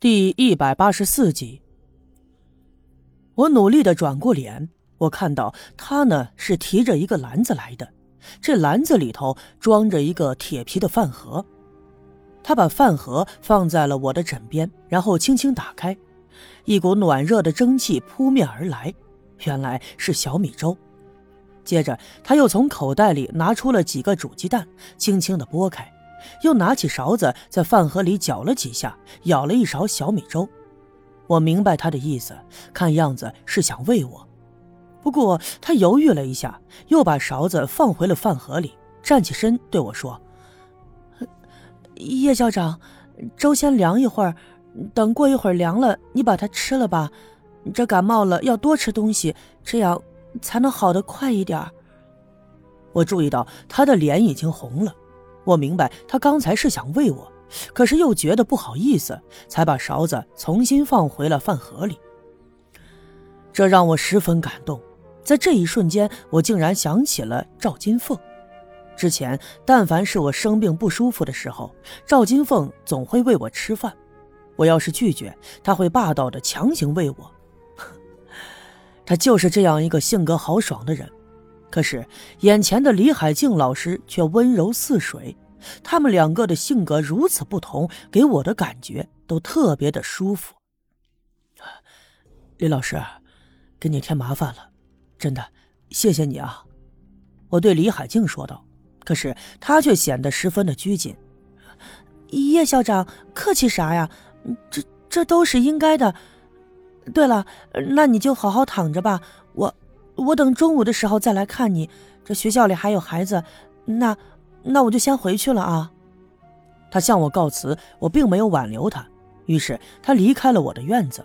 第一百八十四集，我努力的转过脸，我看到他呢是提着一个篮子来的，这篮子里头装着一个铁皮的饭盒。他把饭盒放在了我的枕边，然后轻轻打开，一股暖热的蒸汽扑面而来，原来是小米粥。接着他又从口袋里拿出了几个煮鸡蛋，轻轻的剥开。又拿起勺子在饭盒里搅了几下，舀了一勺小米粥。我明白他的意思，看样子是想喂我。不过他犹豫了一下，又把勺子放回了饭盒里，站起身对我说：“叶校长，粥先凉一会儿，等过一会儿凉了，你把它吃了吧。这感冒了要多吃东西，这样才能好得快一点。”我注意到他的脸已经红了。我明白他刚才是想喂我，可是又觉得不好意思，才把勺子重新放回了饭盒里。这让我十分感动，在这一瞬间，我竟然想起了赵金凤。之前，但凡是我生病不舒服的时候，赵金凤总会喂我吃饭。我要是拒绝，他会霸道的强行喂我。他就是这样一个性格豪爽的人。可是，眼前的李海静老师却温柔似水，他们两个的性格如此不同，给我的感觉都特别的舒服。李老师，给你添麻烦了，真的，谢谢你啊！我对李海静说道。可是他却显得十分的拘谨。叶校长，客气啥呀？这这都是应该的。对了，那你就好好躺着吧，我。我等中午的时候再来看你。这学校里还有孩子，那那我就先回去了啊。他向我告辞，我并没有挽留他，于是他离开了我的院子。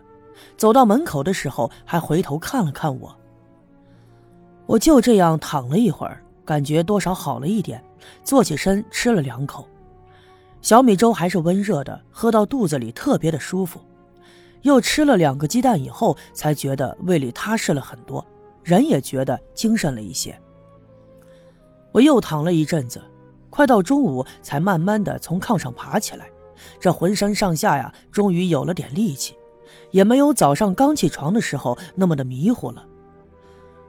走到门口的时候，还回头看了看我。我就这样躺了一会儿，感觉多少好了一点，坐起身吃了两口小米粥，还是温热的，喝到肚子里特别的舒服。又吃了两个鸡蛋以后，才觉得胃里踏实了很多。人也觉得精神了一些。我又躺了一阵子，快到中午才慢慢的从炕上爬起来，这浑身上下呀，终于有了点力气，也没有早上刚起床的时候那么的迷糊了。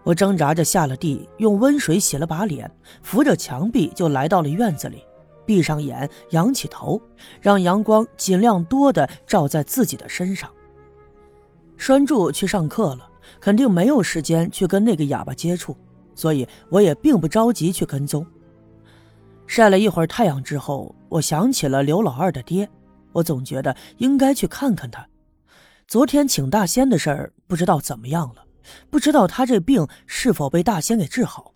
我挣扎着下了地，用温水洗了把脸，扶着墙壁就来到了院子里，闭上眼，仰起头，让阳光尽量多的照在自己的身上。栓柱去上课了。肯定没有时间去跟那个哑巴接触，所以我也并不着急去跟踪。晒了一会儿太阳之后，我想起了刘老二的爹，我总觉得应该去看看他。昨天请大仙的事儿不知道怎么样了，不知道他这病是否被大仙给治好。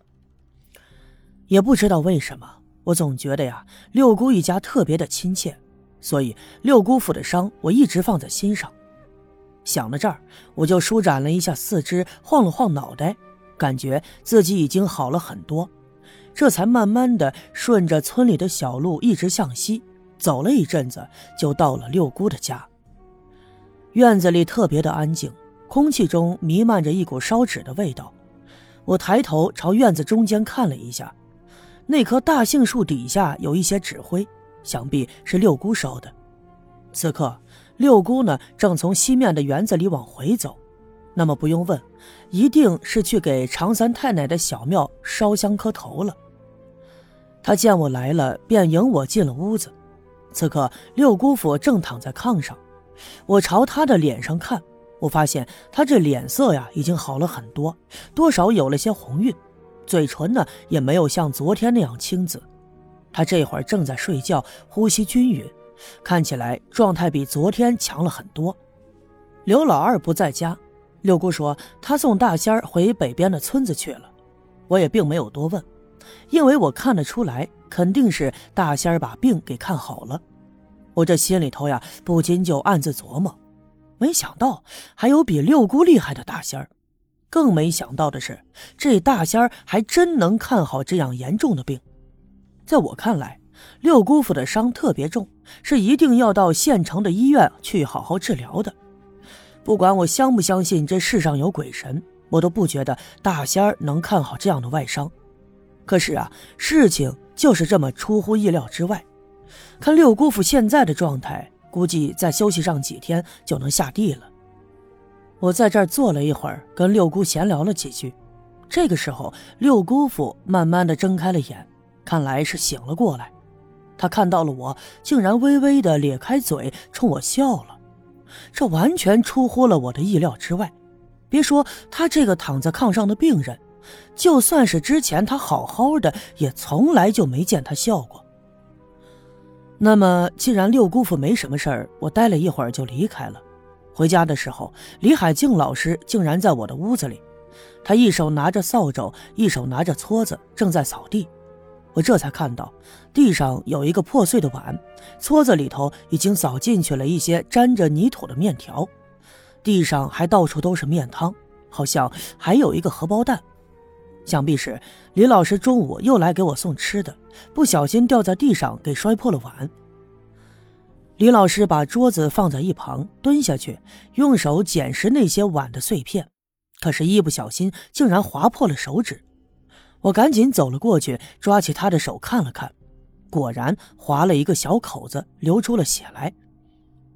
也不知道为什么，我总觉得呀，六姑一家特别的亲切，所以六姑父的伤我一直放在心上。想到这儿，我就舒展了一下四肢，晃了晃脑袋，感觉自己已经好了很多。这才慢慢的顺着村里的小路一直向西走了一阵子，就到了六姑的家。院子里特别的安静，空气中弥漫着一股烧纸的味道。我抬头朝院子中间看了一下，那棵大杏树底下有一些纸灰，想必是六姑烧的。此刻。六姑呢，正从西面的园子里往回走，那么不用问，一定是去给常三太奶的小庙烧香磕头了。他见我来了，便迎我进了屋子。此刻，六姑父正躺在炕上，我朝他的脸上看，我发现他这脸色呀，已经好了很多，多少有了些红晕，嘴唇呢，也没有像昨天那样青紫。他这会儿正在睡觉，呼吸均匀。看起来状态比昨天强了很多。刘老二不在家，六姑说他送大仙儿回北边的村子去了。我也并没有多问，因为我看得出来，肯定是大仙儿把病给看好了。我这心里头呀，不禁就暗自琢磨：没想到还有比六姑厉害的大仙儿，更没想到的是，这大仙儿还真能看好这样严重的病。在我看来。六姑父的伤特别重，是一定要到县城的医院去好好治疗的。不管我相不相信这世上有鬼神，我都不觉得大仙儿能看好这样的外伤。可是啊，事情就是这么出乎意料之外。看六姑父现在的状态，估计再休息上几天就能下地了。我在这儿坐了一会儿，跟六姑闲聊了几句。这个时候，六姑父慢慢的睁开了眼，看来是醒了过来。他看到了我，竟然微微的咧开嘴冲我笑了，这完全出乎了我的意料之外。别说他这个躺在炕上的病人，就算是之前他好好的，也从来就没见他笑过。那么，既然六姑父没什么事儿，我待了一会儿就离开了。回家的时候，李海静老师竟然在我的屋子里。他一手拿着扫帚，一手拿着撮子，正在扫地。我这才看到地上有一个破碎的碗，撮子里头已经扫进去了一些沾着泥土的面条，地上还到处都是面汤，好像还有一个荷包蛋。想必是李老师中午又来给我送吃的，不小心掉在地上，给摔破了碗。李老师把桌子放在一旁，蹲下去，用手捡拾那些碗的碎片。可是，一不小心竟然划破了手指。我赶紧走了过去，抓起他的手看了看，果然划了一个小口子，流出了血来。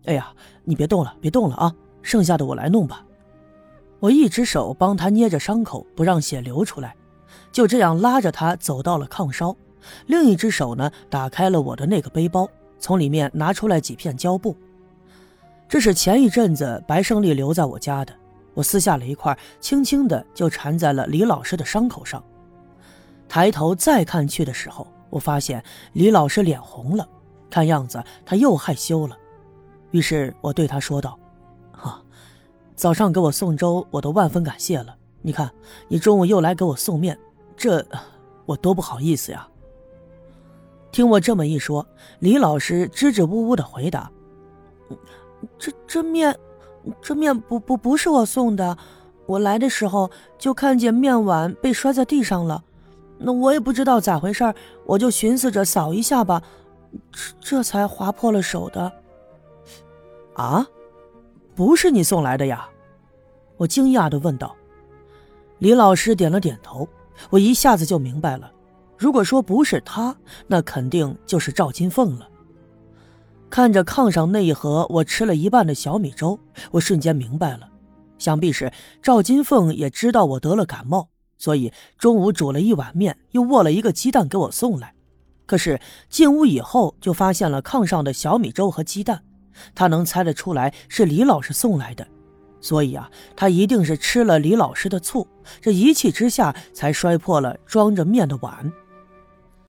哎呀，你别动了，别动了啊！剩下的我来弄吧。我一只手帮他捏着伤口，不让血流出来，就这样拉着他走到了炕梢，另一只手呢，打开了我的那个背包，从里面拿出来几片胶布。这是前一阵子白胜利留在我家的。我撕下了一块，轻轻的就缠在了李老师的伤口上。抬头再看去的时候，我发现李老师脸红了，看样子他又害羞了。于是我对他说道：“哈，早上给我送粥，我都万分感谢了。你看，你中午又来给我送面，这我多不好意思呀。”听我这么一说，李老师支支吾吾的回答：“这这面……”这面不不不是我送的，我来的时候就看见面碗被摔在地上了，那我也不知道咋回事我就寻思着扫一下吧，这这才划破了手的。啊，不是你送来的呀？我惊讶的问道。李老师点了点头，我一下子就明白了，如果说不是他，那肯定就是赵金凤了。看着炕上那一盒我吃了一半的小米粥，我瞬间明白了，想必是赵金凤也知道我得了感冒，所以中午煮了一碗面，又握了一个鸡蛋给我送来。可是进屋以后，就发现了炕上的小米粥和鸡蛋，他能猜得出来是李老师送来的，所以啊，他一定是吃了李老师的醋，这一气之下才摔破了装着面的碗。